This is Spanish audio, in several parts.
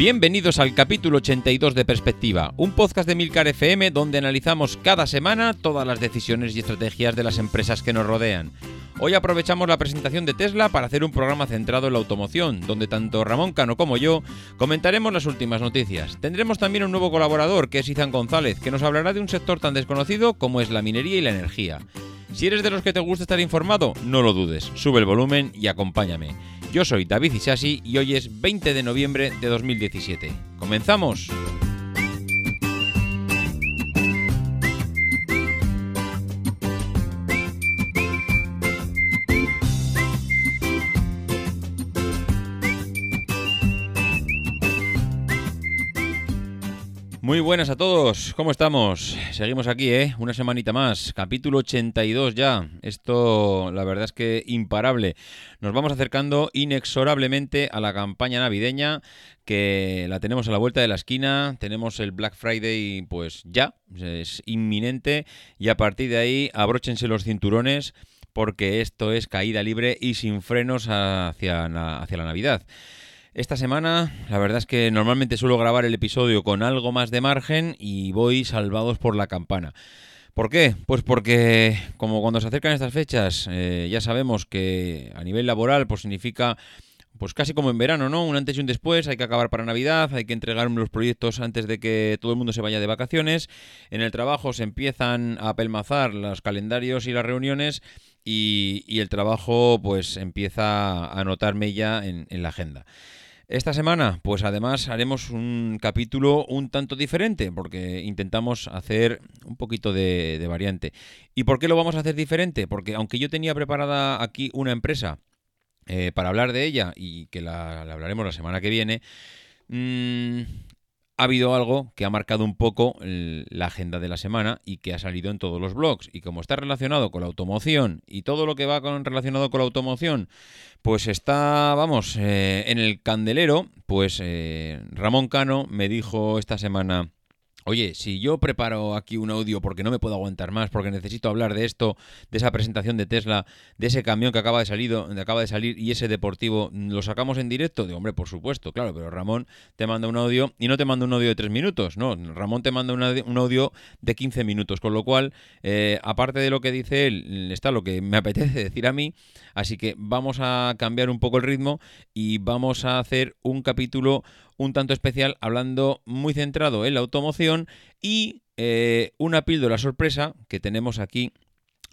Bienvenidos al capítulo 82 de Perspectiva, un podcast de Milcar FM donde analizamos cada semana todas las decisiones y estrategias de las empresas que nos rodean. Hoy aprovechamos la presentación de Tesla para hacer un programa centrado en la automoción, donde tanto Ramón Cano como yo comentaremos las últimas noticias. Tendremos también un nuevo colaborador, que es Izan González, que nos hablará de un sector tan desconocido como es la minería y la energía. Si eres de los que te gusta estar informado, no lo dudes, sube el volumen y acompáñame. Yo soy David Isasi y hoy es 20 de noviembre de 2017. ¡Comenzamos! Buenas a todos, ¿cómo estamos? Seguimos aquí, ¿eh? Una semanita más, capítulo 82 ya. Esto, la verdad es que imparable. Nos vamos acercando inexorablemente a la campaña navideña, que la tenemos a la vuelta de la esquina. Tenemos el Black Friday, pues ya, es inminente. Y a partir de ahí, abróchense los cinturones, porque esto es caída libre y sin frenos hacia, hacia la Navidad. Esta semana, la verdad es que normalmente suelo grabar el episodio con algo más de margen y voy salvados por la campana. ¿Por qué? Pues porque como cuando se acercan estas fechas eh, ya sabemos que a nivel laboral pues significa pues casi como en verano, ¿no? Un antes y un después, hay que acabar para Navidad, hay que entregar los proyectos antes de que todo el mundo se vaya de vacaciones. En el trabajo se empiezan a apelmazar los calendarios y las reuniones y, el trabajo pues empieza a notarme ya en la agenda. Esta semana, pues además haremos un capítulo un tanto diferente, porque intentamos hacer un poquito de, variante. ¿Y por qué lo vamos a hacer diferente? Porque aunque yo tenía preparada aquí una empresa eh, para hablar de ella y que la, hablaremos la semana que viene, mmm, ha habido algo que ha marcado un poco la agenda de la semana y que ha salido en todos los blogs. Y como está relacionado con la automoción y todo lo que va con, relacionado con la automoción, pues está, vamos, eh, en el candelero, pues eh, Ramón Cano me dijo esta semana Oye, si yo preparo aquí un audio porque no me puedo aguantar más, porque necesito hablar de esto, de esa presentación de Tesla, de ese camión que acaba de salir, acaba de salir y ese deportivo, ¿lo sacamos en directo? De hombre, por supuesto, claro, pero Ramón te manda un audio y no te manda un audio de tres minutos, no, Ramón te manda un audio de 15 minutos, con lo cual, eh, aparte de lo que dice él, está lo que me apetece decir a mí, así que vamos a cambiar un poco el ritmo y vamos a hacer un capítulo un tanto especial hablando muy centrado en la automoción y eh, una píldora sorpresa que tenemos aquí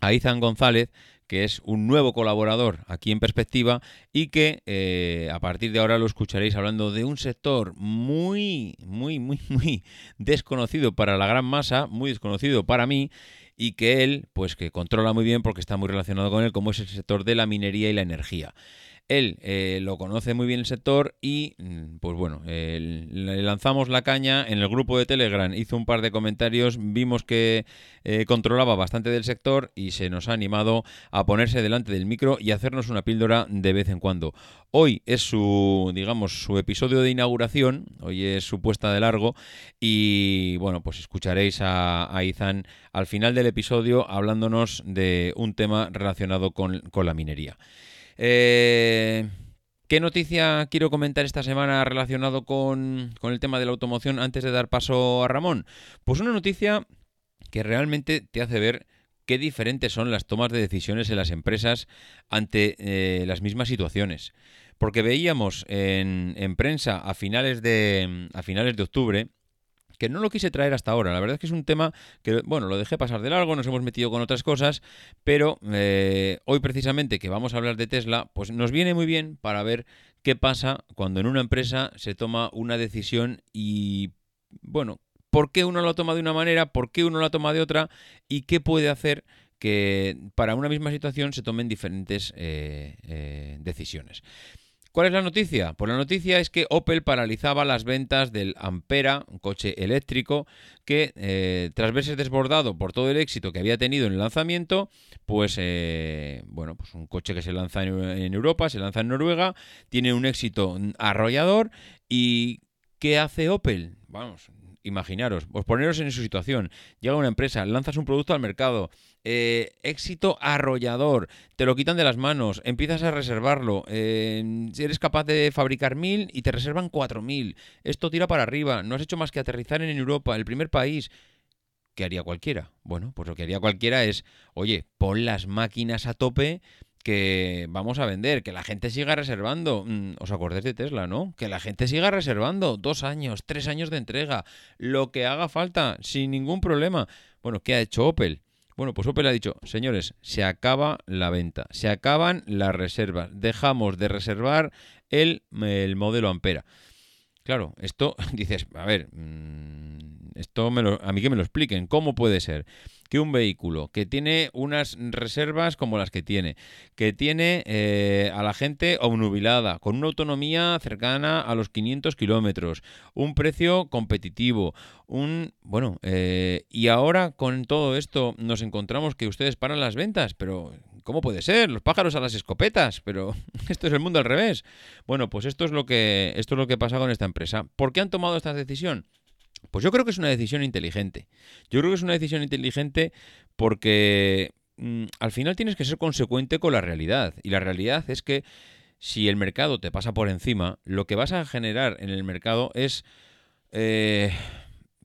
a Izan González, que es un nuevo colaborador aquí en Perspectiva y que eh, a partir de ahora lo escucharéis hablando de un sector muy, muy, muy, muy desconocido para la gran masa, muy desconocido para mí y que él, pues que controla muy bien porque está muy relacionado con él, como es el sector de la minería y la energía. Él eh, lo conoce muy bien el sector y, mm, pues bueno, le lanzamos la caña en el grupo de Telegram, hizo un par de comentarios, vimos que eh, controlaba bastante del sector y se nos ha animado a ponerse delante del micro y hacernos una píldora de vez en cuando. Hoy es su, digamos, su episodio de inauguración, hoy es su puesta de largo y, bueno, pues escucharéis a, a Izan al final del episodio hablándonos de un tema relacionado con, con la minería. Eh, ¿Qué noticia quiero comentar esta semana relacionado con, con el tema de la automoción antes de dar paso a Ramón? Pues una noticia que realmente te hace ver qué diferentes son las tomas de decisiones en las empresas ante eh, las mismas situaciones. Porque veíamos en, en, prensa a finales, de, a finales de octubre que no lo quise traer hasta ahora. La verdad es que es un tema que, bueno, lo dejé pasar de largo, nos hemos metido con otras cosas, pero eh, hoy precisamente que vamos a hablar de Tesla, pues nos viene muy bien para ver qué pasa cuando en una empresa se toma una decisión y, bueno, por qué uno lo toma de una manera, por qué uno la toma de otra y qué puede hacer que para una misma situación se tomen diferentes eh, eh, decisiones. ¿Cuál es la noticia? Pues la noticia es que Opel paralizaba las ventas del Ampera, un coche eléctrico, que eh, tras verse desbordado por todo el éxito que había tenido en el lanzamiento, pues bueno, pues un coche que se lanza en Europa, se lanza en Noruega, tiene un éxito arrollador y ¿qué hace Opel? Vamos, imaginaros, pues poneros en su situación. Llega una empresa, lanzas un producto al mercado, eh, éxito arrollador, te lo quitan de las manos, empiezas a reservarlo, eh, eres capaz de fabricar mil y te reservan cuatro mil. Esto tira para arriba, no has hecho más que aterrizar en Europa, el primer país. ¿Qué haría cualquiera? Bueno, pues lo que haría cualquiera es, oye, pon las máquinas a tope, que vamos a vender, que la gente siga reservando. Mm, ¿Os acordáis de Tesla, no? Que la gente siga reservando. Dos años, tres años de entrega, lo que haga falta, sin ningún problema. Bueno, ¿qué ha hecho Opel? Bueno, pues Opel ha dicho, señores, se acaba la venta, se acaban las reservas, dejamos de reservar el, el modelo Ampera. Claro, esto dices, a ver, mm, esto me lo, a mí que me lo expliquen, ¿cómo puede ser? que un vehículo que tiene unas reservas como las que tiene, que tiene eh, a la gente obnubilada, con una autonomía cercana a los 500 kilómetros, un precio competitivo, un... Bueno, eh, y ahora con todo esto nos encontramos que ustedes paran las ventas, pero ¿Cómo puede ser? Los pájaros a las escopetas, pero esto es el mundo al revés. Bueno, pues esto es lo que esto es lo que pasa con esta empresa. ¿Por qué han tomado esta decisión? Pues yo creo que es una decisión inteligente. Yo creo que es una decisión inteligente porque mm, al final tienes que ser consecuente con la realidad. Y la realidad es que si el mercado te pasa por encima, lo que vas a generar en el mercado es... Eh,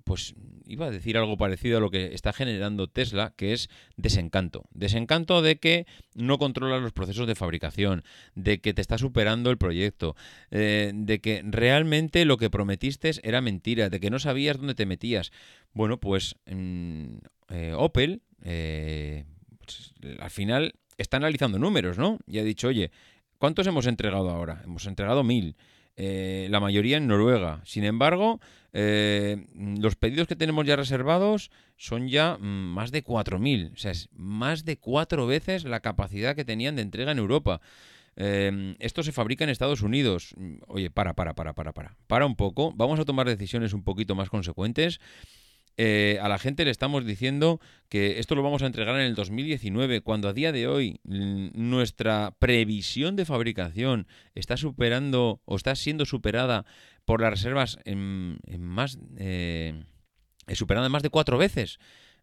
pues iba a decir algo parecido a lo que está generando Tesla, que es desencanto. Desencanto de que no controla los procesos de fabricación, de que te está superando el proyecto, eh, de que realmente lo que prometiste era mentira, de que no sabías dónde te metías. Bueno, pues mm, eh, Opel, eh, pues, al final está analizando números, ¿no? Y ha dicho, oye, ¿cuántos hemos entregado ahora? Hemos entregado mil. Eh, la mayoría en Noruega. Sin embargo, eh, los pedidos que tenemos ya reservados son ya mm, más de 4.000, o sea, es más de cuatro veces la capacidad que tenían de entrega en Europa. Eh, esto se fabrica en Estados Unidos. Mm, oye, para, para, para, para, para. Para un poco. Vamos a tomar decisiones un poquito más consecuentes. Eh, a la gente le estamos diciendo que esto lo vamos a entregar en el 2019, cuando a día de hoy nuestra previsión de fabricación está superando o está siendo superada por las reservas en, más eh, superada en más de cuatro veces.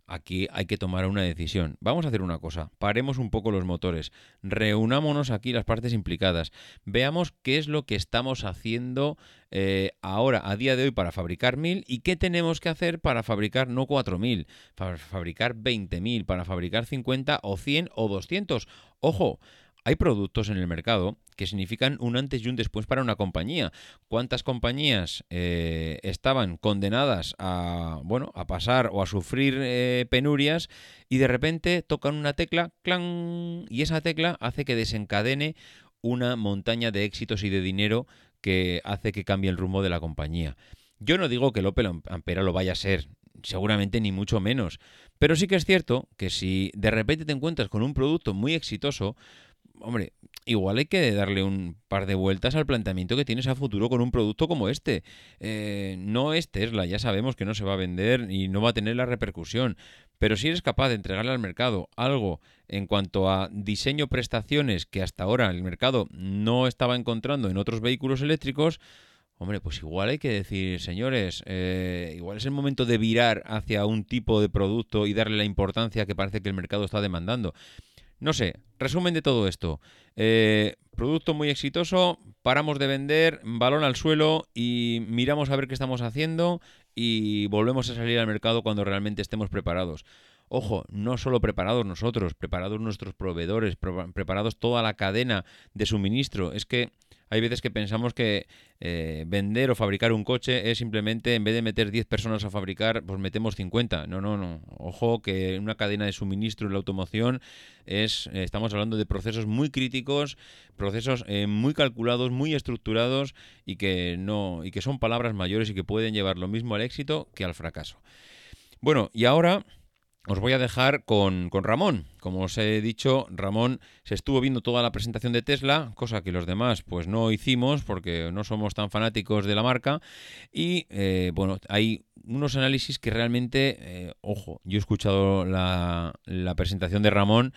Aquí hay que tomar una decisión. Vamos a hacer una cosa. Paremos un poco los motores. Reunámonos aquí las partes implicadas. Veamos qué es lo que estamos haciendo eh, ahora, a día de hoy, para fabricar 1000 y qué tenemos que hacer para fabricar no 4000, para fabricar 20.000, para fabricar 50 o 100 o 200. Ojo, hay productos en el mercado que significan un antes y un después para una compañía. ¿Cuántas compañías eh, estaban condenadas a, bueno, a pasar o a sufrir eh, penurias y de repente tocan una tecla, clan, y esa tecla hace que desencadene una montaña de éxitos y de dinero que hace que cambie el rumbo de la compañía. Yo no digo que el Opel Ampera lo vaya a ser, seguramente ni mucho menos, pero sí que es cierto que si de repente te encuentras con un producto muy exitoso, hombre, igual hay que darle un par de vueltas al planteamiento que tienes a futuro con un producto como este. Eh, no es Tesla, ya sabemos que no se va a vender y no va a tener la repercusión, pero si eres capaz de entregarle al mercado algo en cuanto a diseño prestaciones que hasta ahora el mercado no estaba encontrando en otros vehículos eléctricos, Hombre, pues igual hay que decir, señores, eh, igual es el momento de virar hacia un tipo de producto y darle la importancia que parece que el mercado está demandando. No sé, resumen de todo esto. Eh, producto muy exitoso, paramos de vender, balón al suelo y miramos a ver qué estamos haciendo y volvemos a salir al mercado cuando realmente estemos preparados. Ojo, no solo preparados nosotros, preparados nuestros proveedores, preparados toda la cadena de suministro. Es que hay veces que pensamos que eh, vender o fabricar un coche es simplemente, en vez de meter 10 personas a fabricar, pues metemos 50. No, no, no. Ojo que una cadena de suministro en la automoción es, eh, estamos hablando de procesos muy críticos, procesos eh, muy calculados, muy estructurados y que no, y que son palabras mayores y que pueden llevar lo mismo al éxito que al fracaso. Bueno, y ahora os voy a dejar con, Ramón. Como os he dicho, Ramón se estuvo viendo toda la presentación de Tesla, cosa que los demás pues no hicimos porque no somos tan fanáticos de la marca. Y eh, bueno, hay unos análisis que realmente, eh, ojo, yo he escuchado la, la, presentación de Ramón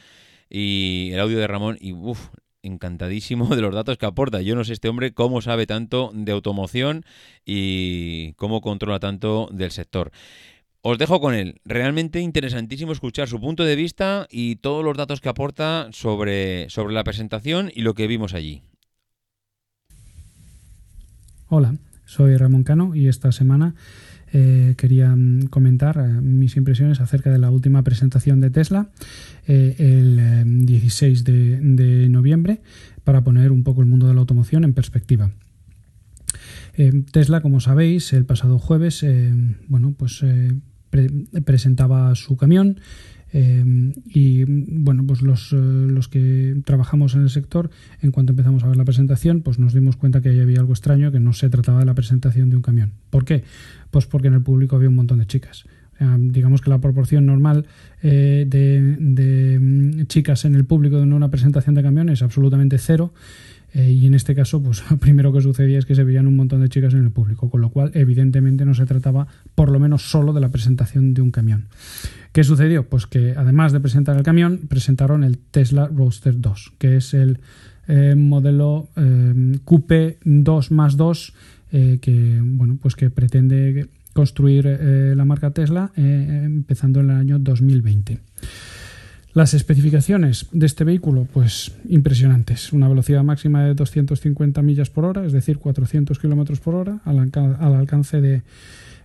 y el audio de Ramón y uff, encantadísimo de los datos que aporta. Yo no sé este hombre cómo sabe tanto de automoción y cómo controla tanto del sector. Os dejo con él. Realmente interesantísimo escuchar su punto de vista y todos los datos que aporta sobre, sobre la presentación y lo que vimos allí. Hola, soy Ramón Cano y esta semana eh, quería mm, comentar eh, mis impresiones acerca de la última presentación de Tesla eh, el 16 de, noviembre para poner un poco el mundo de la automoción en perspectiva. Tesla, como sabéis, el pasado jueves, bueno, pues presentaba su camión. Eh, y bueno, pues los, eh, los, que trabajamos en el sector, en cuanto empezamos a ver la presentación, pues nos dimos cuenta que ahí había algo extraño, que no se trataba de la presentación de un camión. ¿Por qué? Pues porque en el público había un montón de chicas. digamos que la proporción normal eh, de, de, mm, chicas en el público de una presentación de camión es absolutamente cero. Eh, y en este caso, pues lo primero que sucedía es que se veían un montón de chicas en el público, con lo cual evidentemente no se trataba por lo menos solo de la presentación de un camión. ¿Qué sucedió? Pues que además de presentar el camión, presentaron el Tesla Roadster 2, que es el eh, modelo eh, Coupe 2 más 2 que, bueno, pues que pretende construir la marca Tesla empezando en el año 2020. Las especificaciones de este vehículo, pues impresionantes. Una velocidad máxima de 250 millas por hora, es decir, 400 kilómetros por hora, al, alcance de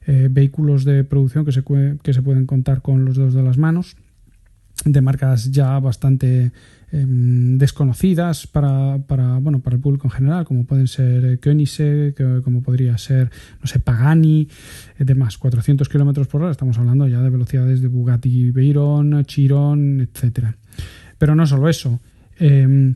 eh, vehículos de producción que se, que se pueden contar con los dedos de las manos, de marcas ya bastante Em, desconocidas para, para, bueno, para el público en general, como pueden ser eh, Koenigsegg, como podría ser, no sé, Pagani, eh, demás, 400 kilómetros por hora, estamos hablando ya de velocidades de Bugatti Veyron, Chiron, etcétera. Pero no solo eso. Eh,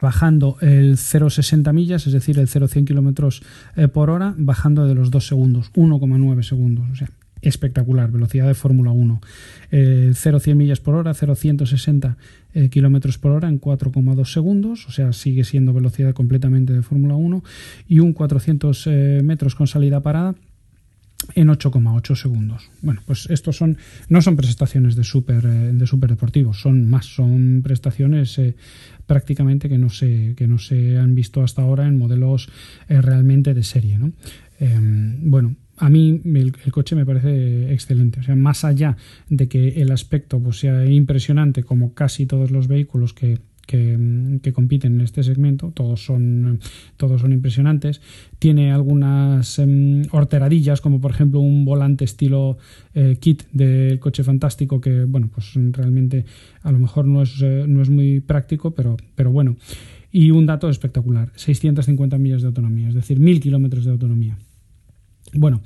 Bajando el 0,60 millas, es decir, el 0,100 kilómetros eh, por hora, bajando de los 2 segundos, 1,9 segundos. O sea, espectacular, velocidad de Fórmula 1. Eh, 0,100 millas por hora, 0,160 eh, kilómetros por hora en 4,2 segundos, o sea, sigue siendo velocidad completamente de Fórmula 1. Y un 400 eh, metros con salida parada en 8,8 segundos. Bueno, pues estos son no son prestaciones de super de super deportivos, son más, son prestaciones prácticamente que no se que no se han visto hasta ahora en modelos eh, realmente de serie, ¿no? Em, bueno, a mí el, coche me parece excelente. O sea, más allá de que el aspecto pues, sea impresionante, como casi todos los vehículos que, que, compiten en este segmento, todos son, todos son impresionantes. Tiene algunas em, horteradillas, como por ejemplo un volante estilo eh, kit del coche fantástico, que bueno, pues realmente a lo mejor no es, eh, no es muy práctico, pero, pero bueno. Y un dato espectacular, 650 millas de autonomía, es decir, 1000 kilómetros de autonomía. Bueno,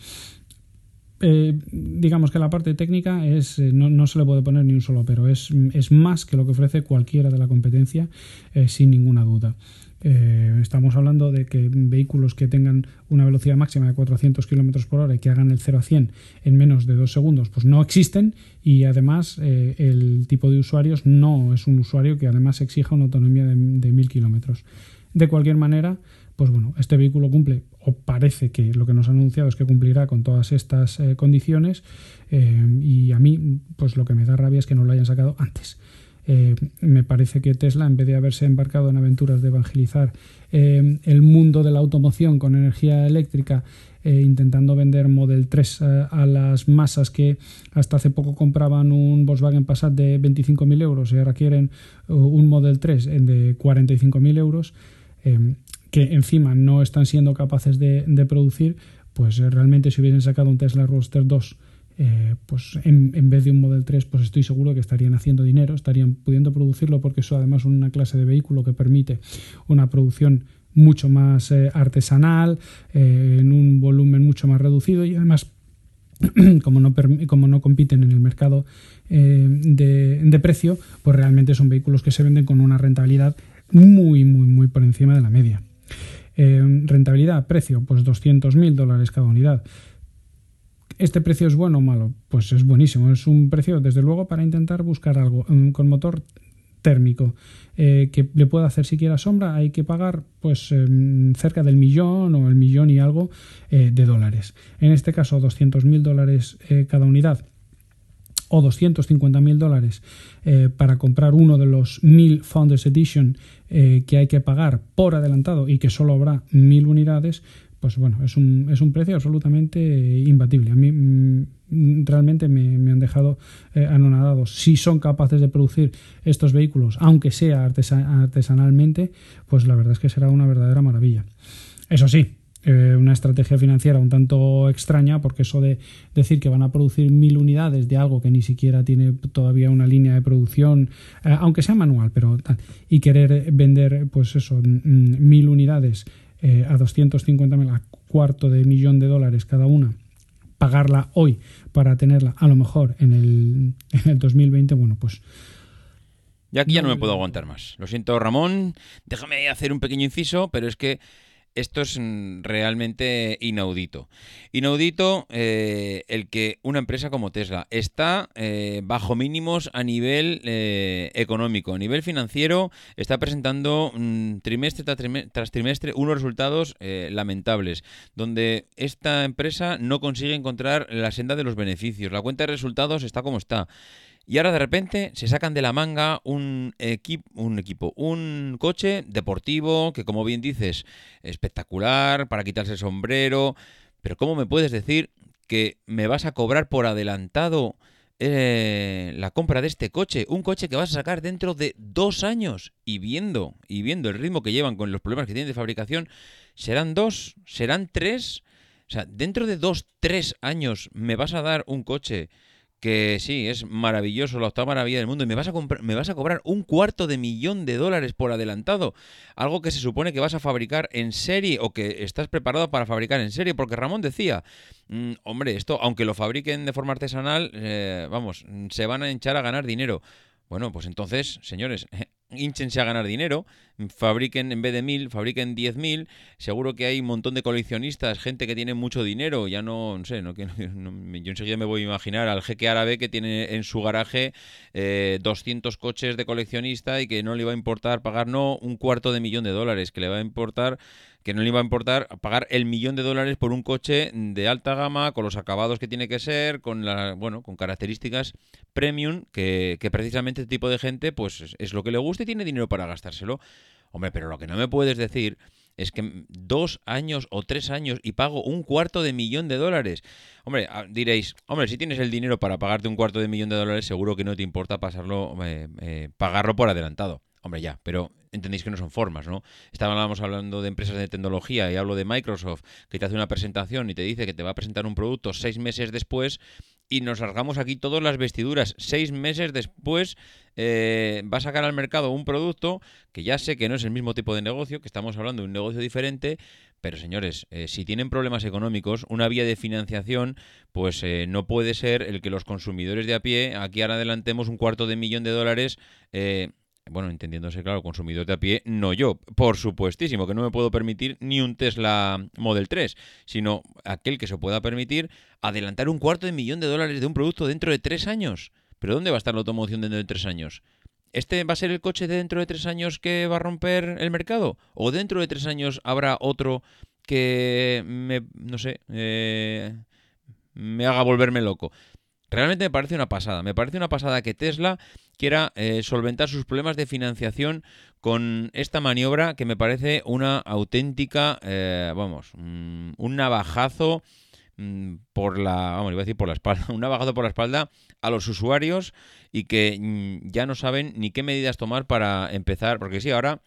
eh, digamos que la parte técnica es eh, no, se le puede poner ni un solo pero, es, es más que lo que ofrece cualquiera de la competencia, eh, sin ninguna duda. estamos hablando de que vehículos que tengan una velocidad máxima de 400 km por hora y que hagan el 0 a 100 en menos de dos segundos, pues no existen y además el tipo de usuarios no es un usuario que además exija una autonomía de, de 1000 kilómetros. De cualquier manera, pues bueno, este vehículo cumple, o parece que lo que nos han anunciado es que cumplirá con todas estas eh, condiciones, eh, y a mí, pues lo que me da rabia es que no lo hayan sacado antes. Eh, me parece que Tesla, en vez de haberse embarcado en aventuras de evangelizar el mundo de la automoción con energía eléctrica, intentando vender Model 3 a, las masas que hasta hace poco compraban un Volkswagen Passat de 25.000 euros y ahora quieren un Model 3 de 45.000 euros, que encima no están siendo capaces de, producir, pues eh, realmente si hubiesen sacado un Tesla Roadster 2 eh, pues en, vez de un Model 3, pues estoy seguro que estarían haciendo dinero, estarían pudiendo producirlo porque eso además es una clase de vehículo que permite una producción mucho más eh, artesanal, en un volumen mucho más reducido y además como no, como no compiten en el mercado de, de, precio, pues realmente son vehículos que se venden con una rentabilidad muy, muy, muy por encima de la media. Eh, rentabilidad, precio, pues 200.000 dólares cada unidad. ¿Este precio es bueno o malo? Pues es buenísimo. Es un precio, desde luego, para intentar buscar algo mm, con motor térmico eh, que le pueda hacer siquiera sombra, hay que pagar pues em, cerca del millón o el millón y algo eh, de dólares. En este caso, 200.000 dólares cada unidad o 250.000 dólares eh, para comprar uno de los 1000 Founders Edition eh, que hay que pagar por adelantado y que solo habrá 1000 unidades, pues bueno, es un, es un precio absolutamente imbatible. A mí mm, realmente me, han dejado eh, anonadados. Si son capaces de producir estos vehículos, aunque sea artesanalmente, pues la verdad es que será una verdadera maravilla. Eso sí, eh, una estrategia financiera un tanto extraña, porque eso de decir que van a producir mil unidades de algo que ni siquiera tiene todavía una línea de producción, eh, aunque sea manual, pero y querer vender, pues eso, mil unidades eh, a 250.000, a cuarto de millón de dólares cada una, pagarla hoy para tenerla a lo mejor en el, en el 2020, bueno, pues. Y aquí ya no me puedo aguantar más. Lo siento, Ramón. Déjame hacer un pequeño inciso, pero es que esto es mm, realmente inaudito. Inaudito eh, el que una empresa como Tesla está eh, bajo mínimos a nivel eh, económico, a nivel financiero, está presentando mm, trimestre tras trimestre unos resultados lamentables, donde esta empresa no consigue encontrar la senda de los beneficios. La cuenta de resultados está como está. Y ahora de repente se sacan de la manga un, equipo, un equipo, un coche deportivo que como bien dices, espectacular, para quitarse el sombrero. Pero ¿cómo me puedes decir que me vas a cobrar por adelantado eh, la compra de este coche? Un coche que vas a sacar dentro de dos años. Y viendo, y viendo el ritmo que llevan con los problemas que tienen de fabricación, ¿serán dos? ¿Serán tres? O sea, dentro de dos, tres años me vas a dar un coche que sí, es maravilloso, la octava maravilla del mundo, y me vas, a me vas a cobrar un cuarto de millón de dólares por adelantado, algo que se supone que vas a fabricar en serie o que estás preparado para fabricar en serie, porque Ramón decía, mm, hombre, esto, aunque lo fabriquen de forma artesanal, eh, vamos, se van a hinchar a ganar dinero. Bueno, pues entonces, señores, hinchense a ganar dinero, fabriquen en vez de mil, fabriquen diez mil, seguro que hay un montón de coleccionistas, gente que tiene mucho dinero, ya no, no sé, no, no, yo enseguida me voy a imaginar al jeque árabe que tiene en su garaje eh, 200 coches de coleccionista y que no le va a importar pagar no un cuarto de millón de dólares, que le va a importar que no le iba a importar pagar el millón de dólares por un coche de alta gama, con los acabados que tiene que ser, con la, bueno, con características premium, que, precisamente este tipo de gente, pues es, lo que le gusta y tiene dinero para gastárselo. Hombre, pero lo que no me puedes decir es que dos años o tres años y pago un cuarto de millón de dólares. Hombre, ah, diréis, hombre, si tienes el dinero para pagarte un cuarto de millón de dólares, seguro que no te importa pasarlo, eh, eh, pagarlo por adelantado. Hombre, ya, pero entendéis que no son formas, ¿no? Estábamos hablando de empresas de tecnología y hablo de Microsoft, que te hace una presentación y te dice que te va a presentar un producto seis meses después y nos largamos aquí todas las vestiduras. Seis meses después eh, va a sacar al mercado un producto que ya sé que no es el mismo tipo de negocio, que estamos hablando de un negocio diferente, pero señores, eh, si tienen problemas económicos, una vía de financiación, pues eh, no puede ser el que los consumidores de a pie, aquí ahora adelantemos un cuarto de millón de dólares bueno, entendiéndose claro, consumidor de a pie, no yo, por supuestísimo, que no me puedo permitir ni un Tesla Model 3, sino aquel que se pueda permitir adelantar un cuarto de millón de dólares de un producto dentro de tres años. ¿Pero dónde va a estar la automoción dentro de tres años? ¿Este va a ser el coche de dentro de tres años que va a romper el mercado? ¿O dentro de tres años habrá otro que me, no sé, eh, me haga volverme loco? Realmente me parece una pasada. Me parece una pasada que Tesla quiera eh, solventar sus problemas de financiación con esta maniobra que me parece una auténtica, eh, vamos, mm, un navajazo mm, por la, vamos, a decir por la espalda, un navajazo por la espalda a los usuarios y que mm, ya no saben ni qué medidas tomar para empezar, porque sí, ahora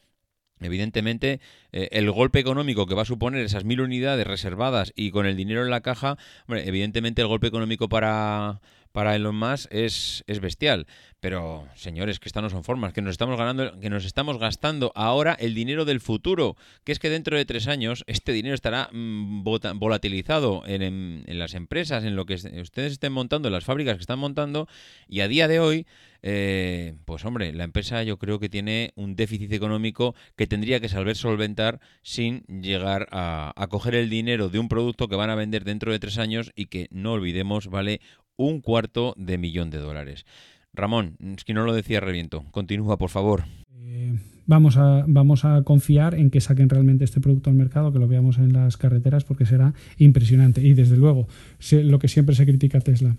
Evidentemente, eh, el golpe económico que va a suponer esas mil unidades reservadas y con el dinero en la caja, evidentemente el golpe económico para, para Elon Musk es, es bestial. Pero, señores, que estas no son formas, que nos estamos ganando, que nos estamos gastando ahora el dinero del futuro, que es que dentro de tres años este dinero estará mm, volatilizado en, las empresas, en lo que ustedes estén montando, en las fábricas que están montando, y a día de hoy, eh, pues hombre, la empresa yo creo que tiene un déficit económico que tendría que saber solventar sin llegar a coger el dinero de un producto que van a vender dentro de tres años y que no olvidemos vale un cuarto de millón de dólares. Ramón, es que no lo decía reviento. Continúa, por favor. Eh, vamos, a, vamos a confiar en que saquen realmente este producto al mercado, que lo veamos en las carreteras, porque será impresionante. Y desde luego, lo que siempre se critica a Tesla,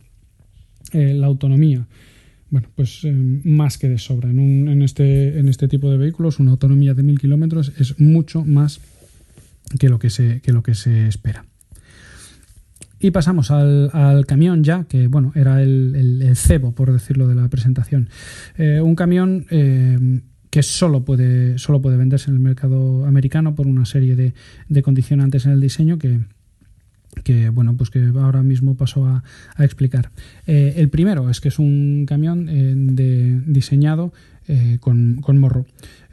eh, la autonomía. Bueno, pues eh, más que de sobra. Este, en este tipo de vehículos, una autonomía de mil kilómetros es mucho más que lo que se espera. Y pasamos al, camión ya, que bueno, era el, cebo, por decirlo, de la presentación. Eh, un camión eh, que solo puede, solo puede venderse en el mercado americano por una serie de, condicionantes en el diseño que, que bueno pues que ahora mismo paso a, explicar eh, el primero es que es un camión diseñado con, con, morro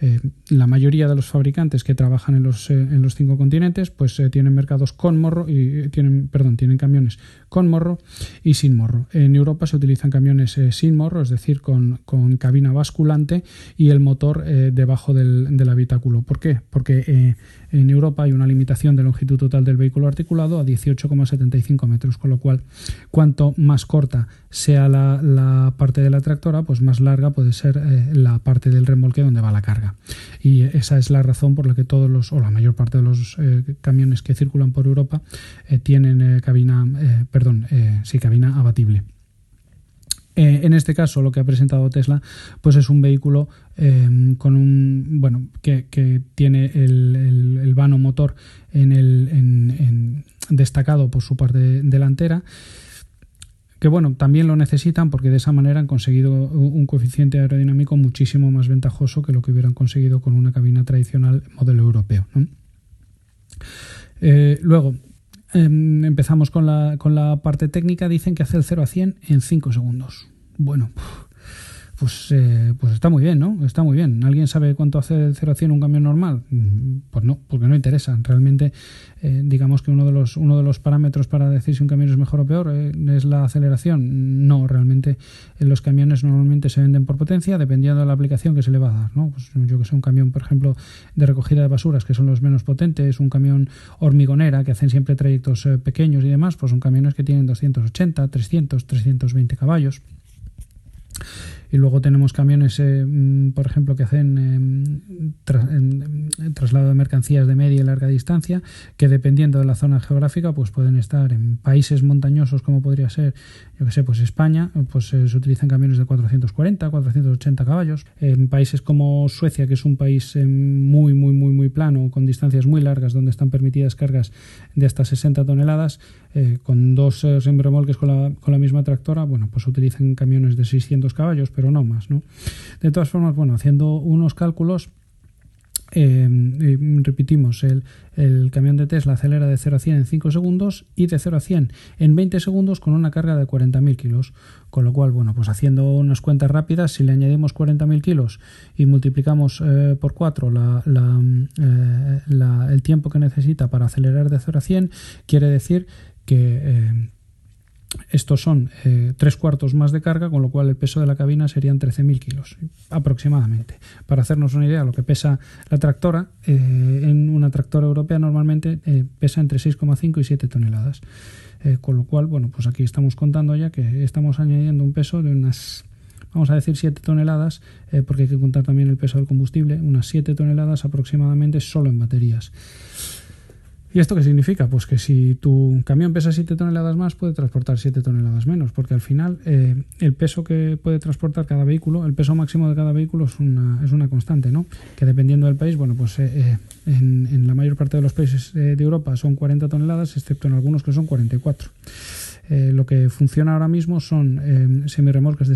eh, la mayoría de los fabricantes que trabajan en los, eh, en los cinco continentes pues eh, tienen mercados con morro y tienen perdón tienen camiones con morro y sin morro. En Europa se utilizan camiones sin morro es decir con, cabina basculante y el motor debajo del, habitáculo. ¿por qué? porque en Europa hay una limitación de longitud total del vehículo articulado a 18,75 metros con lo cual cuanto más corta sea la, parte de la tractora pues más larga puede ser la parte del remolque donde va la carga. Y esa es la razón por la que todos los, o la mayor parte de los eh, camiones que circulan por Europa eh, tienen eh, cabina, sí, cabina abatible. en este caso, lo que ha presentado Tesla, pues es un vehículo con un bueno que, tiene el, vano motor en el destacado por su parte delantera que bueno, también lo necesitan porque de esa manera han conseguido un coeficiente aerodinámico muchísimo más ventajoso que lo que hubieran conseguido con una cabina tradicional modelo europeo. Eh, luego, em, empezamos con la, con la parte técnica. Dicen que hace el 0 a 100 en 5 segundos. Bueno, pues, eh, pues está muy bien, ¿no? Está muy bien. ¿Alguien sabe cuánto hace de 0 a 100 un camión normal? Mm, pues no, porque no interesa. Realmente, eh, digamos que uno de, los, uno de los parámetros para decir si un camión es mejor o peor eh, es la aceleración. No, realmente los camiones normalmente se venden por potencia dependiendo de la aplicación que se le va a dar, ¿no? Pues yo que sé, un camión, por ejemplo, de recogida de basuras, que son los menos potentes, un camión hormigonera, que hacen siempre trayectos pequeños y demás, pues son camiones que tienen 280, 300, 320 caballos. Y luego tenemos camiones, eh, mm, por ejemplo, que hacen eh, traslado de mercancías de media y larga distancia, que dependiendo de la zona geográfica, pues pueden estar en países montañosos como podría ser, yo que sé, pues España, pues eh, se utilizan camiones de 440, 480 caballos. En países como Suecia, que es un país muy, muy, muy, muy plano, con distancias muy largas, donde están permitidas cargas de hasta 60 toneladas, con dos remolques con la, con la misma tractora, bueno, pues utilizan camiones de 600 caballos, no más, ¿no? De todas formas, bueno, haciendo unos cálculos, eh, repetimos, el, el, camión de Tesla acelera de 0 a 100 en 5 segundos y de 0 a 100 en 20 segundos con una carga de 40.000 kilos. Con lo cual, bueno, pues haciendo unas cuentas rápidas, si le añadimos 40.000 kilos y multiplicamos eh, por 4 la, la, eh, la, el tiempo que necesita para acelerar de 0 a 100, quiere decir que eh, estos son eh, tres cuartos más de carga, con lo cual el peso de la cabina serían 13.000 kilos aproximadamente. Para hacernos una idea, lo que pesa la tractora, eh, en una tractora europea normalmente eh, pesa entre 6,5 y 7 toneladas. Con lo cual, bueno, pues aquí estamos contando ya que estamos añadiendo un peso de unas vamos a decir 7 toneladas, porque hay que contar también el peso del combustible, unas 7 toneladas aproximadamente solo en baterías. ¿Y esto qué significa? Pues que si tu camión pesa 7 toneladas más, puede transportar 7 toneladas menos, porque al final eh, el peso que puede transportar cada vehículo, el peso máximo de cada vehículo es una, es una constante, ¿no? Que dependiendo del país, bueno, pues eh, eh en, la mayor parte de los países eh, de Europa son 40 toneladas, excepto en algunos que son 44. Eh, lo que funciona ahora mismo son semirremolques de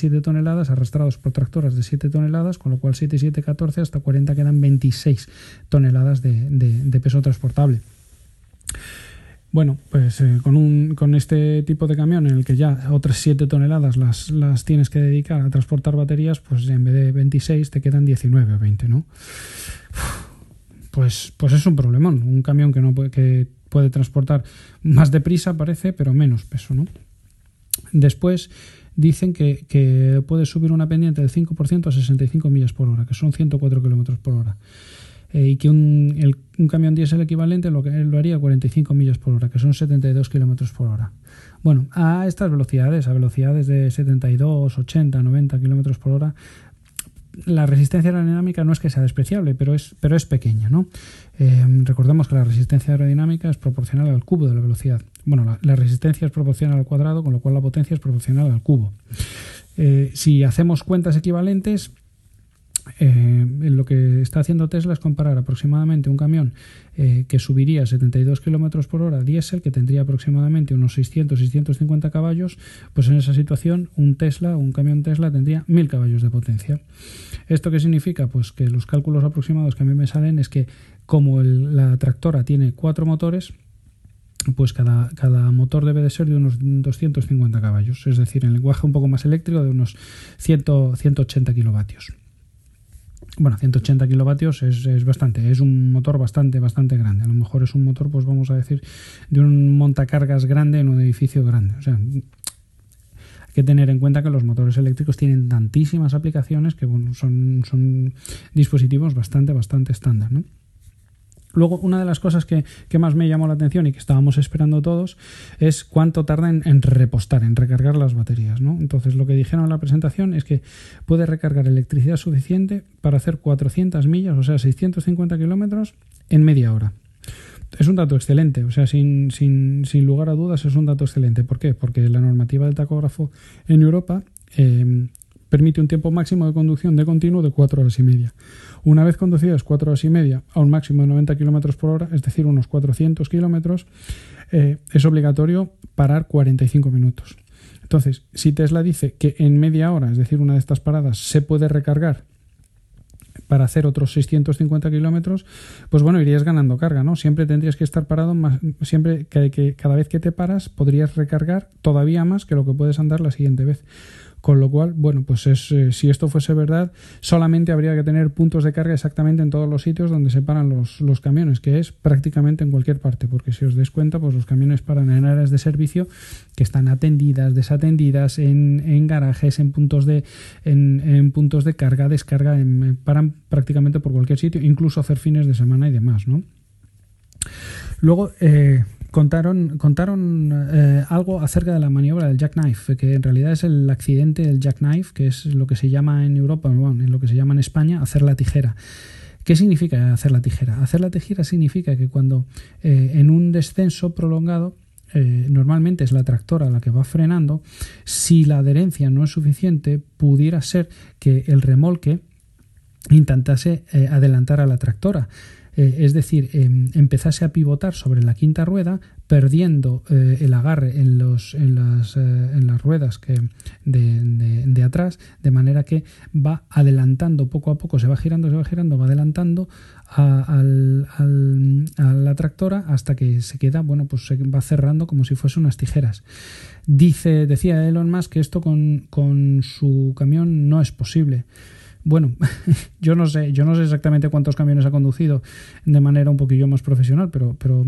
7 toneladas arrastrados por tractoras de 7 toneladas, con lo cual 7 y 7, 14, hasta 40 quedan 26 toneladas de, de, de peso transportable. Bueno, pues eh, con, un, con este tipo de camión en el que ya otras 7 toneladas las, las tienes que dedicar a transportar baterías, pues en vez de 26 te quedan 19 o 20, ¿no? Pues, pues es un problemón. Un camión que, no puede, que puede transportar más deprisa, parece, pero menos peso, ¿no? Después dicen que, que puede subir una pendiente del 5% a 65 millas por hora, que son 104 kilómetros por hora. Eh, y que un, el, un camión diésel equivalente lo, lo haría a 45 millas por hora, que son 72 kilómetros por hora. Bueno, a estas velocidades, a velocidades de 72, 80, 90 kilómetros por hora, la resistencia aerodinámica no es que sea despreciable, pero es, pero es pequeña. ¿no? Eh, recordemos que la resistencia aerodinámica es proporcional al cubo de la velocidad. Bueno, la, resistencia es proporcional al cuadrado, con lo cual la potencia es proporcional al cubo. Eh, si hacemos cuentas equivalentes, eh, lo que está haciendo Tesla es comparar aproximadamente un camión eh, que subiría 72 km por hora diésel, que tendría aproximadamente unos 600-650 caballos, pues en esa situación un Tesla, un camión Tesla tendría 1000 caballos de potencia. ¿Esto qué significa? Pues que los cálculos aproximados que a mí me salen es que como la tractora tiene cuatro motores, pues cada, cada, motor debe de ser de unos 250 caballos, es decir, en lenguaje un poco más eléctrico de unos 100, 180 kilovatios bueno, 180 kilovatios es, es, bastante, es un motor bastante, bastante grande. A lo mejor es un motor, pues vamos a decir, de un montacargas grande en un edificio grande. O sea, hay que tener en cuenta que los motores eléctricos tienen tantísimas aplicaciones que, bueno, son, son dispositivos bastante, bastante estándar, ¿no? Luego, una de las cosas que, más me llamó la atención y que estábamos esperando todos es cuánto tarda en, repostar, en recargar las baterías. ¿no? Entonces, lo que dijeron en la presentación es que puede recargar electricidad suficiente para hacer 400 millas, o sea, 650 kilómetros, en media hora. Es un dato excelente, o sea, sin, lugar a dudas es un dato excelente. ¿Por qué? Porque la normativa del tacógrafo en Europa eh, permite un tiempo máximo de conducción de continuo de 4 horas y media. Una vez conducidas 4 horas y media a un máximo de 90 km por hora, es decir, unos 400 kilómetros, eh, es obligatorio parar 45 minutos. Entonces, si Tesla dice que en media hora, es decir, una de estas paradas, se puede recargar para hacer otros 650 kilómetros, pues bueno, irías ganando carga, ¿no? Siempre tendrías que estar parado, más, siempre que, que cada vez que te paras podrías recargar todavía más que lo que puedes andar la siguiente vez. Con lo cual, bueno, pues es, eh, si esto fuese verdad, solamente habría que tener puntos de carga exactamente en todos los sitios donde se paran los, los camiones, que es prácticamente en cualquier parte, porque si os dais cuenta, pues los camiones paran en áreas de servicio que están atendidas, desatendidas, en, en garajes, en puntos de, en, en puntos de carga, descarga, paran prácticamente por cualquier sitio, incluso hacer fines de semana y demás, ¿no? Luego, eh, contaron, contaron eh, algo acerca de la maniobra del jackknife, que en realidad es el accidente del jackknife, que es lo que se llama en Europa, bueno, en lo que se llama en España, hacer la tijera. ¿Qué significa hacer la tijera? Hacer la tijera significa que cuando eh, en un descenso prolongado eh, normalmente es la tractora la que va frenando, si la adherencia no es suficiente, pudiera ser que el remolque intentase eh, adelantar a la tractora. Eh, es decir, em, empezase a pivotar sobre la quinta rueda, perdiendo eh, el agarre en, los, en, las, eh, en las ruedas que de, atrás, de manera que va adelantando poco a poco, se va girando, se va girando, va adelantando a, al, la tractora hasta que se queda, bueno, pues se va cerrando como si fuese unas tijeras. Dice, decía Elon Musk que esto con su camión no es posible. Bueno, yo no sé, yo no sé exactamente cuántos camiones ha conducido de manera un poquillo más profesional, pero, pero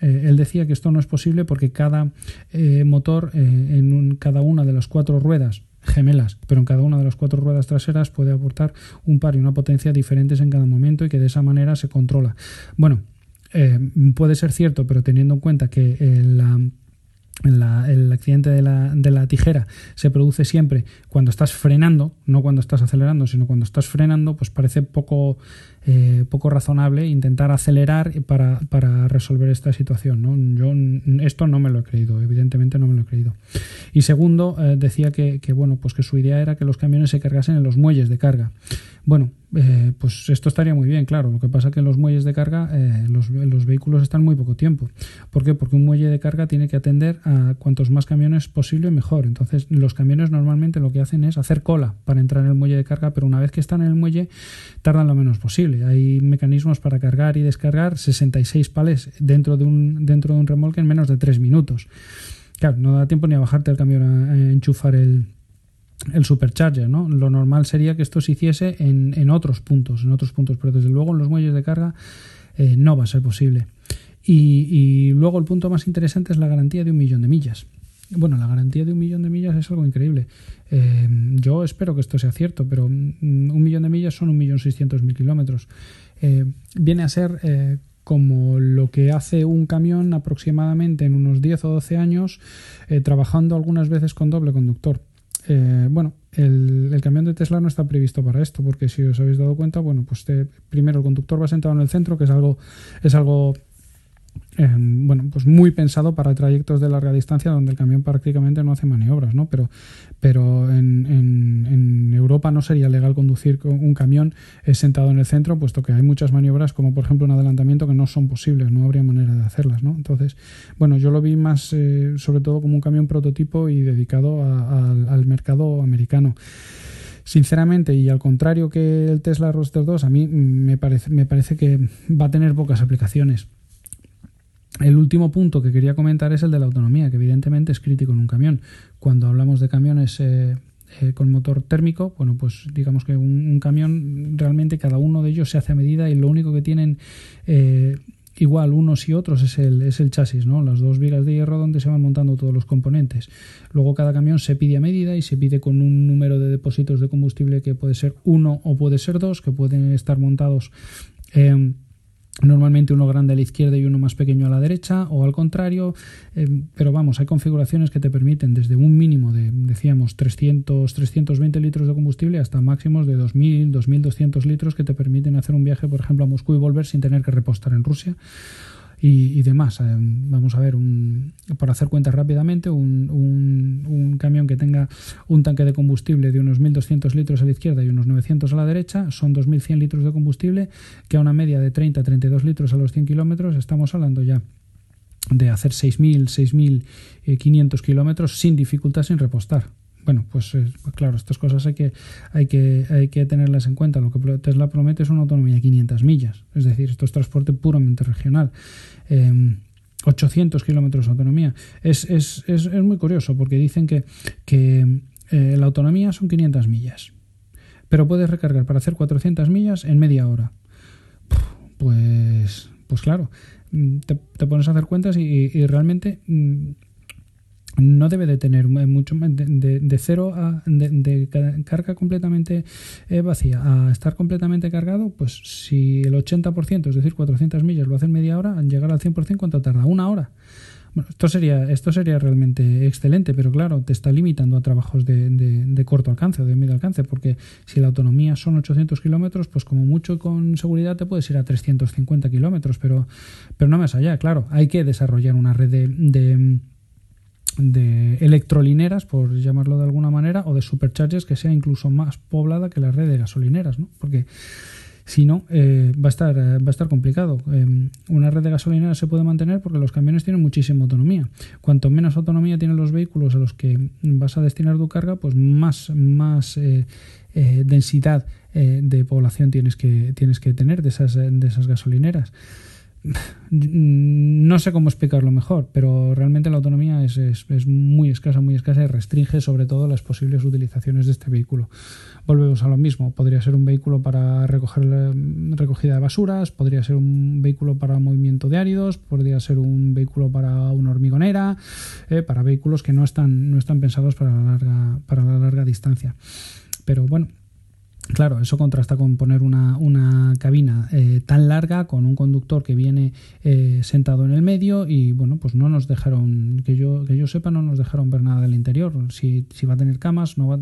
eh, él decía que esto no es posible porque cada eh, motor eh, en un, cada una de las cuatro ruedas gemelas, pero en cada una de las cuatro ruedas traseras puede aportar un par y una potencia diferentes en cada momento y que de esa manera se controla. Bueno, eh, puede ser cierto, pero teniendo en cuenta que eh, la el accidente de la, de la, tijera se produce siempre cuando estás frenando, no cuando estás acelerando, sino cuando estás frenando, pues parece poco, eh, poco razonable intentar acelerar para, para, resolver esta situación. ¿no? Yo esto no me lo he creído, evidentemente no me lo he creído. Y segundo, eh, decía que, que, bueno, pues que su idea era que los camiones se cargasen en los muelles de carga. Bueno, eh, pues esto estaría muy bien, claro. Lo que pasa es que en los muelles de carga eh, los, los, vehículos están muy poco tiempo. ¿Por qué? Porque un muelle de carga tiene que atender a cuantos más camiones posible mejor. Entonces, los camiones normalmente lo que hacen es hacer cola para entrar en el muelle de carga, pero una vez que están en el muelle, tardan lo menos posible. Hay mecanismos para cargar y descargar 66 pales dentro de un, dentro de un remolque en menos de 3 minutos. Claro, no da tiempo ni a bajarte el camión a, enchufar el, el supercharger, ¿no? Lo normal sería que esto se hiciese en, en, otros puntos, en otros puntos, pero desde luego en los muelles de carga eh, no va a ser posible. Y, luego el punto más interesante es la garantía de un millón de millas. Bueno, la garantía de un millón de millas es algo increíble. Eh, yo espero que esto sea cierto, pero un millón de millas son un millón seiscientos mil kilómetros. Eh, viene a ser eh, como lo que hace un camión aproximadamente en unos 10 o 12 años, trabajando algunas veces con doble conductor. Bueno, el, camión de Tesla no está previsto para esto, porque si os habéis dado cuenta, bueno, pues primero el conductor va sentado en el centro, que es algo, es algo eh, bueno, pues muy pensado para trayectos de larga distancia donde el camión prácticamente no hace maniobras, ¿no? Pero, pero en, en, Europa no sería legal conducir un camión eh, sentado en el centro, puesto que hay muchas maniobras, como por ejemplo un adelantamiento, que no son posibles, no habría manera de hacerlas, ¿no? Entonces, bueno, yo lo vi más, eh, sobre todo como un camión prototipo y dedicado al mercado americano sinceramente, y al contrario que el Tesla Roadster 2, a mí me parece, me parece que va a tener pocas aplicaciones. El último punto que quería comentar es el de la autonomía, que evidentemente es crítico en un camión. Cuando hablamos de camiones eh, eh, con motor térmico, bueno, pues digamos que un, camión realmente cada uno de ellos se hace a medida y lo único que tienen eh, igual unos y otros es el, es el chasis, ¿no? Las dos vigas de hierro donde se van montando todos los componentes. Luego cada camión se pide a medida y se pide con un número de depósitos de combustible que puede ser uno o puede ser dos, que pueden estar montados. Eh, normalmente uno grande a la izquierda y uno más pequeño a la derecha o al contrario, eh, pero vamos, hay configuraciones que te permiten desde un mínimo de, decíamos, 300, 320 litros de combustible hasta máximos de 2.000, 2.200 litros que te permiten hacer un viaje, por ejemplo, a Moscú y volver sin tener que repostar en Rusia. Y, demás. Eh, vamos a ver, un, hacer cuentas rápidamente, un, un, camión que tenga un tanque de combustible de unos 1.200 litros a la izquierda y unos 900 a la derecha, son 2.100 litros de combustible, que a una media de 30 32 litros a los 100 kilómetros estamos hablando ya de hacer 6.000, 6.500 kilómetros sin dificultad, sin repostar. Bueno, pues, eh, pues, claro, estas cosas hay que, hay, que, hay que tenerlas en cuenta. Lo que Tesla promete es una autonomía de 500 millas, es decir, esto es transporte puramente regional. 800 em, kilómetros de autonomía. Es, es, es, es, muy curioso porque dicen que, que eh, la autonomía son 500 millas, pero puedes recargar para hacer 400 millas en media hora. Pues, pues claro, te, pones a hacer cuentas y, realmente mm, no debe de tener mucho de, de, cero a de, carga completamente eh, vacía a estar completamente cargado, pues si el 80%, es decir, 400 millas lo hace en media hora, al llegar al 100%, ¿cuánto tarda? Una hora. Bueno, esto sería, esto sería realmente excelente, pero claro, te está limitando a trabajos de, de, corto alcance o de medio alcance, porque si la autonomía son 800 kilómetros, pues como mucho con seguridad te puedes ir a 350 kilómetros, pero, pero no más allá, claro, hay que desarrollar una red de de electrolineras, por llamarlo de alguna manera, o de superchargers que sea incluso más poblada que la red de gasolineras, ¿no? Porque si no, eh, va, a estar, eh, va a estar complicado. Em, una red de gasolineras se puede mantener porque los camiones tienen muchísima autonomía. Cuanto menos autonomía tienen los vehículos a los que vas a destinar tu carga, pues más, más eh, densidad de población tienes que, tienes que tener de esas, de esas gasolineras no sé cómo explicarlo mejor, pero realmente la autonomía es, es, muy escasa, muy escasa y restringe sobre todo las posibles utilizaciones de este vehículo. Volvemos a lo mismo, podría ser un vehículo para recoger recogida de basuras, podría ser un vehículo para movimiento de áridos, podría ser un vehículo para una hormigonera, eh, para vehículos que no están, no están pensados para la larga, para la larga distancia. Pero bueno, Claro, eso contrasta con poner una, una cabina eh, tan larga con un conductor que viene eh, sentado en el medio y bueno, pues no nos dejaron, que yo, que yo sepa, no nos dejaron ver nada del interior. Si, si va a tener camas, no va,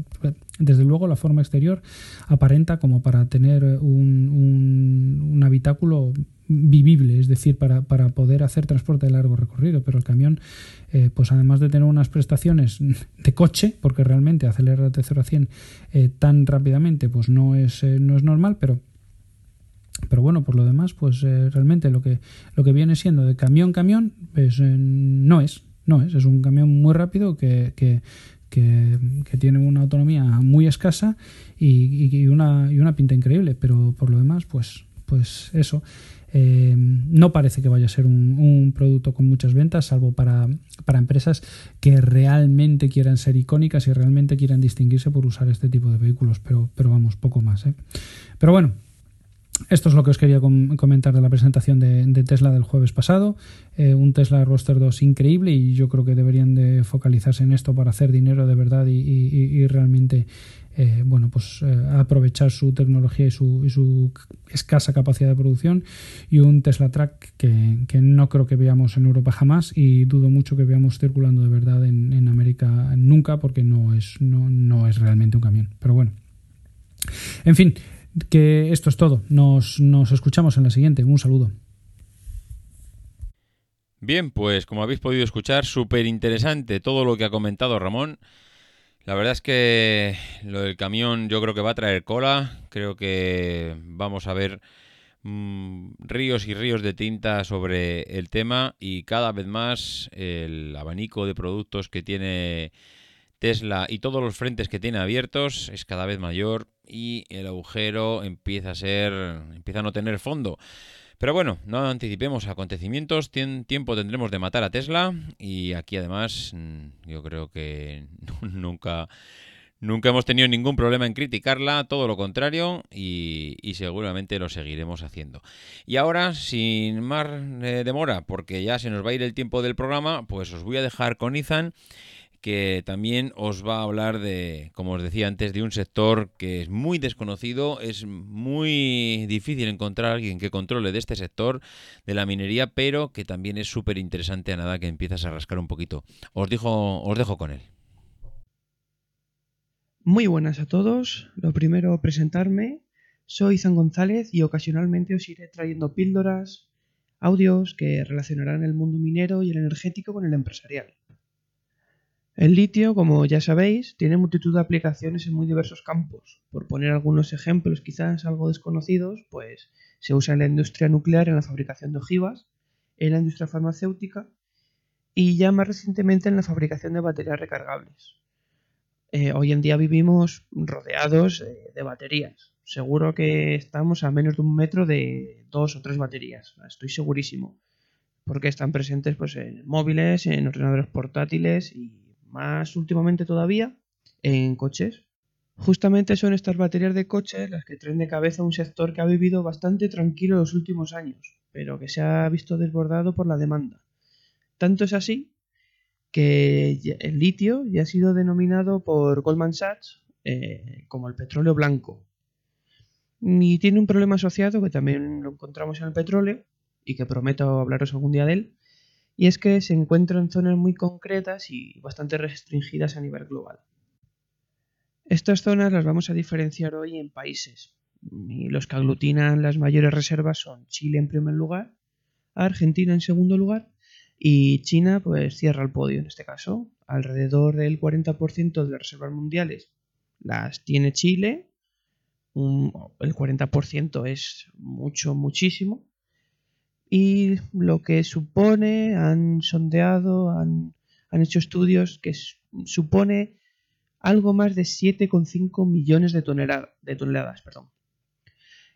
desde luego la forma exterior aparenta como para tener un, un, un habitáculo vivible, es decir, para, para, poder hacer transporte de largo recorrido. Pero el camión, eh, pues además de tener unas prestaciones de coche, porque realmente acelerar de 0 a 100 eh, tan rápidamente, pues no es, eh, no es normal, pero pero bueno, por lo demás, pues realmente lo que, lo que viene siendo de camión camión, pues no es, no es, es un camión muy rápido que, que, que, tiene una autonomía muy escasa y, y, una, y una pinta increíble, pero por lo demás, pues, pues eso. Eh, no parece que vaya a ser un, producto con muchas ventas, salvo para, para, empresas que realmente quieran ser icónicas y realmente quieran distinguirse por usar este tipo de vehículos, pero, pero vamos, poco más. ¿eh? Pero bueno, esto es lo que os quería comentar de la presentación de, Tesla del jueves pasado. Eh, un Tesla Roadster 2 increíble y yo creo que deberían de focalizarse en esto para hacer dinero de verdad y realmente eh, bueno, pues eh, aprovechar su tecnología y su, escasa capacidad de producción y un Tesla Track que, no creo que veamos en Europa jamás y dudo mucho que veamos circulando de verdad en, América nunca porque no es, no, no es realmente un camión. Pero bueno. En fin, que esto es todo. Nos, nos escuchamos en la siguiente. Un saludo. Bien, pues como habéis podido escuchar, súper interesante todo lo que ha comentado Ramón. La verdad es que lo del camión yo creo que va a traer cola. Creo que vamos a ver mm, ríos y ríos de tinta sobre el tema y cada vez más el abanico de productos que tiene Tesla y todos los frentes que tiene abiertos es cada vez mayor y el agujero empieza a ser empieza a no tener fondo. Pero bueno, no anticipemos acontecimientos, tiempo tendremos de matar a Tesla. Y aquí además mm, yo creo que nunca, nunca hemos tenido ningún problema en criticarla, todo lo contrario. Y, seguramente lo seguiremos haciendo. Y ahora, sin más eh, demora, porque ya se nos va a ir el tiempo del programa, pues os voy a dejar con Ethan que también os va a hablar de, como os decía antes, de un sector que es muy desconocido, es muy difícil encontrar a alguien que controle de este sector, de la minería, pero que también es súper interesante a nada que empiezas a rascar un poquito. Os, dijo, os dejo con él. Muy buenas a todos. Lo primero, presentarme. Soy Zan González y ocasionalmente os iré trayendo píldoras audios que relacionarán el mundo minero y el energético con el empresarial. El litio, como ya sabéis, tiene multitud de aplicaciones en muy diversos campos. Por poner algunos ejemplos quizás algo desconocidos, pues se usa en la industria nuclear en la fabricación de ojivas, en la industria farmacéutica y ya más recientemente en la fabricación de baterías recargables. Eh, hoy en día vivimos rodeados de baterías. Seguro que estamos a menos de un metro de dos o tres baterías, estoy segurísimo, porque están presentes pues, en móviles, en ordenadores portátiles y más últimamente todavía en coches. Justamente son estas baterías de coches las que traen de cabeza un sector que ha vivido bastante tranquilo los últimos años, pero que se ha visto desbordado por la demanda. Tanto es así que el litio ya ha sido denominado por Goldman Sachs eh, como el petróleo blanco. Y tiene un problema asociado que también lo encontramos en el petróleo y que prometo hablaros algún día de él, y es que se encuentra en zonas muy concretas y bastante restringidas a nivel global. Estas zonas las vamos a diferenciar hoy en países, y los que aglutinan las mayores reservas son Chile en primer lugar, Argentina en segundo lugar y China pues cierra el podio en este caso. Alrededor del 40% de las reservas mundiales las tiene Chile, el 40% es mucho, muchísimo, y lo que supone, han sondeado, han, hecho estudios que supone algo más de 7,5 millones de, de toneladas.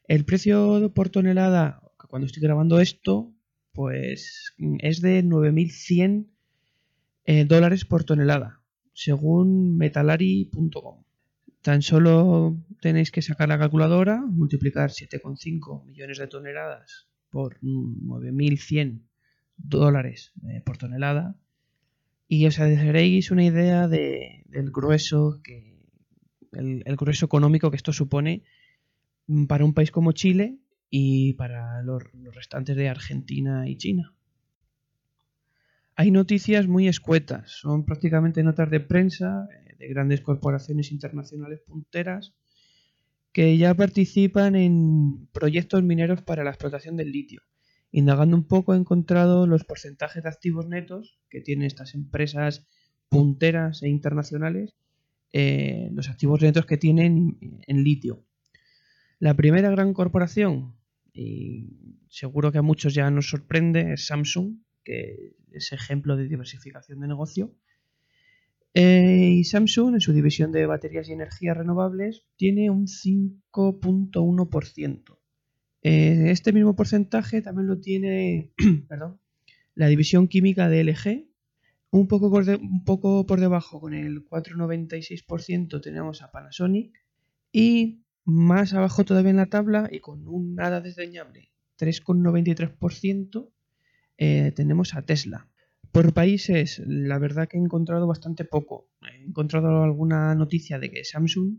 El precio por tonelada, cuando estoy grabando esto, pues es de 9.100 eh, dólares por tonelada, según metalari.com. Tan solo tenéis que sacar la calculadora, multiplicar 7,5 millones de toneladas por 9.100 dólares eh, por tonelada y os haréis una idea de, del grueso que el, grueso económico que esto supone mm, para un país como Chile y para los, restantes de Argentina y China. Hay noticias muy escuetas, son prácticamente notas de prensa eh, de grandes corporaciones internacionales punteras que ya participan en proyectos mineros para la explotación del litio. Indagando un poco he encontrado los porcentajes de activos netos que tienen estas empresas punteras e internacionales, eh, los activos netos que tienen en litio. La primera gran corporación, y seguro que a muchos ya nos sorprende, es Samsung, que es ejemplo de diversificación de negocio, eh, y Samsung, en su división de baterías y energías renovables, tiene un 5.1%. Eh, este mismo porcentaje también lo tiene perdón, la división química de LG. Un poco, por debajo, con el 4,96%, tenemos a Panasonic. Y más abajo todavía en la tabla, y con un nada desdeñable 3,93%, eh, tenemos a Tesla. Por países, la verdad que he encontrado bastante poco. He encontrado alguna noticia de que Samsung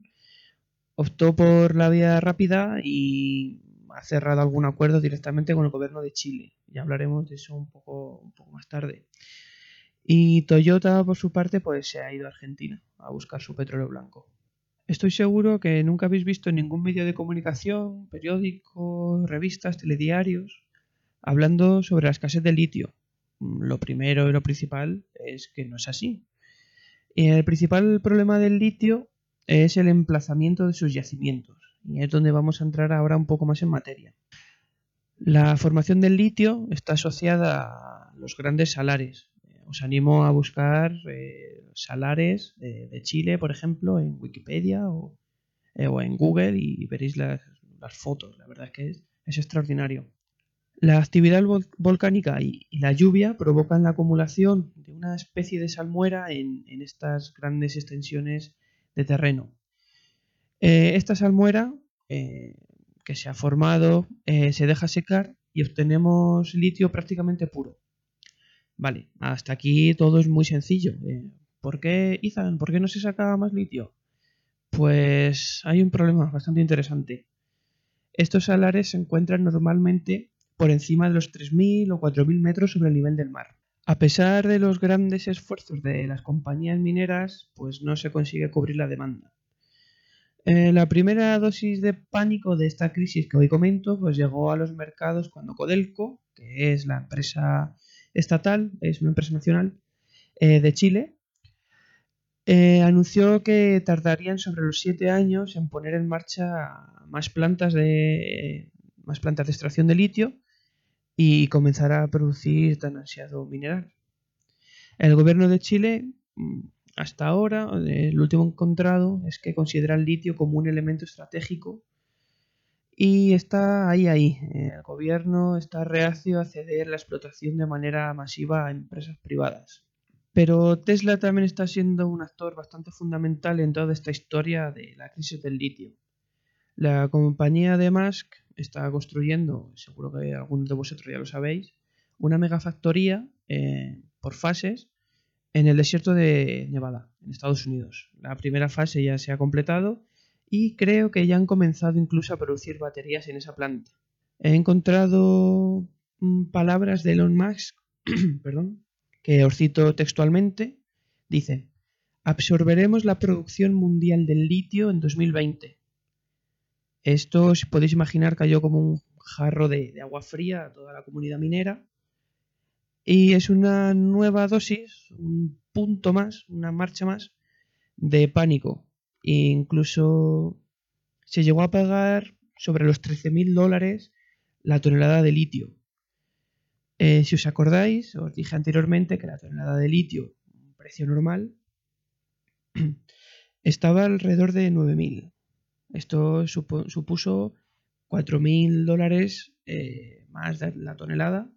optó por la vía rápida y ha cerrado algún acuerdo directamente con el gobierno de Chile. Ya hablaremos de eso un poco, un poco más tarde. Y Toyota, por su parte, pues se ha ido a Argentina a buscar su petróleo blanco. Estoy seguro que nunca habéis visto en ningún medio de comunicación, periódicos, revistas, telediarios, hablando sobre la escasez de litio lo primero y lo principal es que no es así. El principal problema del litio es el emplazamiento de sus yacimientos, y es donde vamos a entrar ahora un poco más en materia. La formación del litio está asociada a los grandes salares. Os animo a buscar eh, salares de, Chile, por ejemplo, en Wikipedia o, eh, en Google y veréis las, fotos. La verdad es que es extraordinario. La actividad volcánica y, la lluvia provocan la acumulación de una especie de salmuera en, estas grandes extensiones de terreno. Eh, esta salmuera eh, que se ha formado eh, se deja secar y obtenemos litio prácticamente puro. Vale, hasta aquí todo es muy sencillo. ¿Por qué, Ethan? ¿Por qué no se saca más litio? Pues hay un problema bastante interesante. Estos salares se encuentran normalmente por encima de los 3.000 o 4.000 metros sobre el nivel del mar. A pesar de los grandes esfuerzos de las compañías mineras, pues no se consigue cubrir la demanda. Eh, la primera dosis de pánico de esta crisis que hoy comento pues llegó a los mercados cuando Codelco que es la empresa estatal, es una empresa nacional eh, de Chile, eh, anunció que tardarían sobre los siete años en poner en marcha más plantas de más plantas de extracción de litio y comenzar a producir tan ansiado mineral. El gobierno de Chile, mm, hasta ahora, el último encontrado es que considera el litio como un elemento estratégico y está ahí, ahí. El gobierno está reacio a ceder la explotación de manera masiva a empresas privadas. Pero Tesla también está siendo un actor bastante fundamental en toda esta historia de la crisis del litio. La compañía de Musk está construyendo, seguro que algunos de vosotros ya lo sabéis, una megafactoría eh, por fases en el desierto de Nevada, en Estados Unidos. La primera fase ya se ha completado y creo que ya han comenzado incluso a producir baterías en esa planta. He encontrado mm, palabras de Elon Musk, perdón, que os cito textualmente. Dice, absorberemos la producción mundial del litio en 2020. Esto, si podéis imaginar, cayó como un jarro de, agua fría a toda la comunidad minera y es una nueva dosis, un punto más, una marcha más de pánico. Incluso se llegó a pagar sobre los 13.000 dólares la tonelada de litio. Eh, si os acordáis, os dije anteriormente que la tonelada de litio, un precio normal, estaba alrededor de 9.000. Esto supuso 4.000 dólares eh, más de la tonelada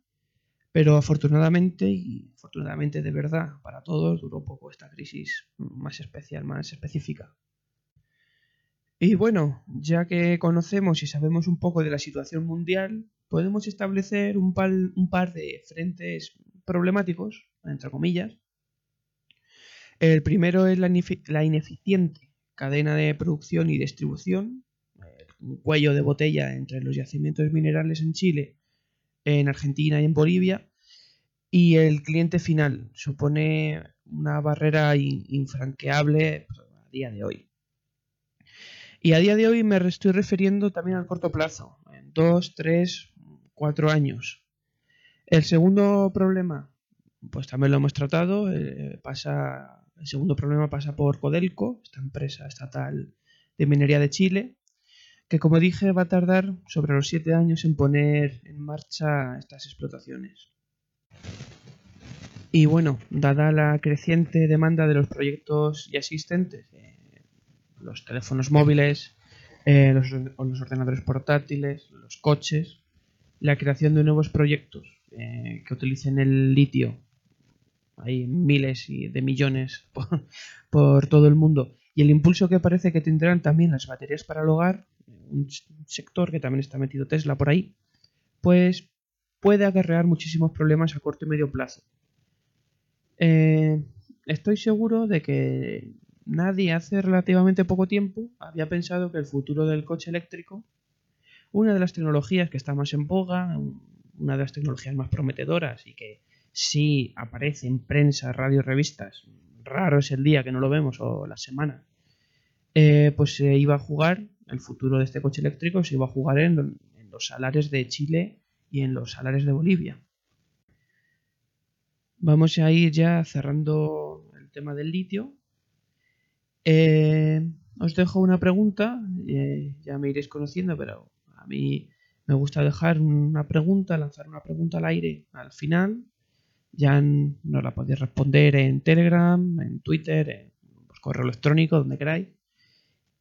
pero afortunadamente, y afortunadamente de verdad para todos, duró poco esta crisis más especial, más específica. Y bueno, ya que conocemos y sabemos un poco de la situación mundial, podemos establecer un par, un par de frentes problemáticos, entre comillas. El primero es la, ineficiente cadena de producción y distribución, un cuello de botella entre los yacimientos minerales en Chile en Argentina y en Bolivia. Y el cliente final supone una barrera infranqueable pues, a día de hoy. Y a día de hoy me estoy refiriendo también al corto plazo, en dos, tres, cuatro años. El segundo problema, pues también lo hemos tratado, eh, pasa, el segundo problema pasa por Codelco, esta empresa estatal de minería de Chile, que como dije va a tardar sobre los siete años en poner en marcha estas explotaciones. Y bueno, dada la creciente demanda de los proyectos ya existentes, eh, los teléfonos móviles, eh, los, ordenadores portátiles, los coches, la creación de nuevos proyectos eh, que utilicen el litio, hay miles y de millones por, todo el mundo, y el impulso que parece que tendrán también las baterías para el hogar, un sector que también está metido Tesla por ahí, pues puede acarrear muchísimos problemas a corto y medio plazo. Eh, estoy seguro de que nadie hace relativamente poco tiempo había pensado que el futuro del coche eléctrico, una de las tecnologías que está más en boga, una de las tecnologías más prometedoras y que sí aparece en prensa, radio, revistas, raro es el día que no lo vemos o la semana, eh, pues se iba a jugar el futuro de este coche eléctrico se iba a jugar en, los salares de Chile y en los salares de Bolivia. Vamos a ir ya cerrando el tema del litio. Eh, os dejo una pregunta, eh, ya me iréis conociendo, pero a mí me gusta dejar una pregunta, lanzar una pregunta al aire al final. Ya no la podéis responder en Telegram, en Twitter, en correo electrónico, donde queráis.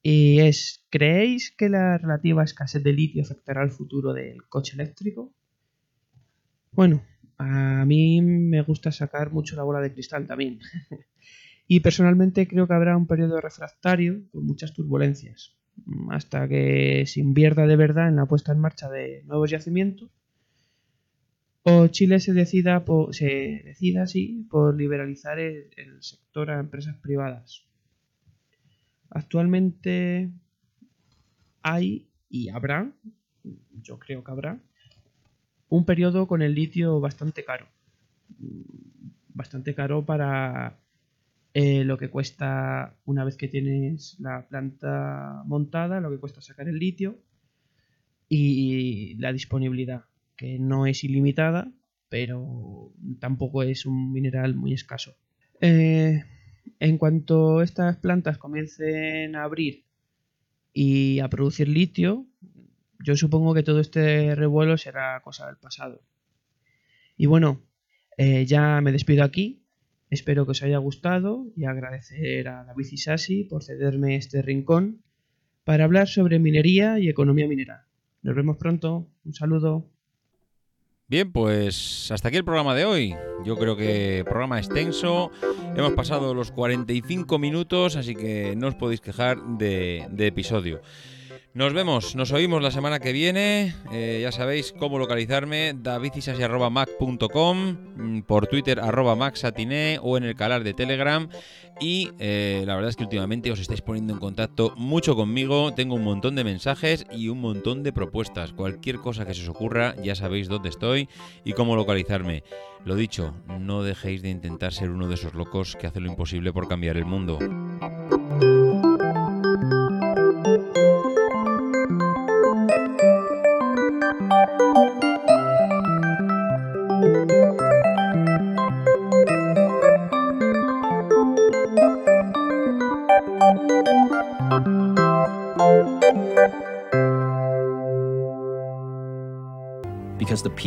Y es, ¿creéis que la relativa escasez de litio afectará al futuro del coche eléctrico? Bueno, a mí me gusta sacar mucho la bola de cristal también. y personalmente creo que habrá un periodo refractario con muchas turbulencias, hasta que se invierta de verdad en la puesta en marcha de nuevos yacimientos o Chile se decida, por, se decida por liberalizar el sector a empresas privadas. Actualmente hay y habrá, yo creo que habrá, un periodo con el litio bastante caro. Bastante caro para eh, lo que cuesta una vez que tienes la planta montada, lo que cuesta sacar el litio y la disponibilidad, no es ilimitada, pero tampoco es un mineral muy escaso. Eh, en cuanto estas plantas comiencen a abrir y a producir litio, yo supongo que todo este revuelo será cosa del pasado. Y bueno, eh, ya me despido aquí. Espero que os haya gustado y agradecer a David Isasi por cederme este rincón para hablar sobre minería y economía minera. Nos vemos pronto. Un saludo. Bien, pues hasta aquí el programa de hoy. Yo creo que programa extenso. Hemos pasado los 45 minutos, así que no os podéis quejar de, de episodio. Nos vemos, nos oímos la semana que viene. Eh, ya sabéis cómo localizarme, davidisasi.mac.com, mm, por Twitter arroba maxatiné o en el canal de Telegram. Y eh, la verdad es que últimamente os estáis poniendo en contacto mucho conmigo. Tengo un montón de mensajes y un montón de propuestas. Cualquier cosa que se os ocurra, ya sabéis dónde estoy y cómo localizarme. Lo dicho, no dejéis de intentar ser uno de esos locos que hace lo imposible por cambiar el mundo.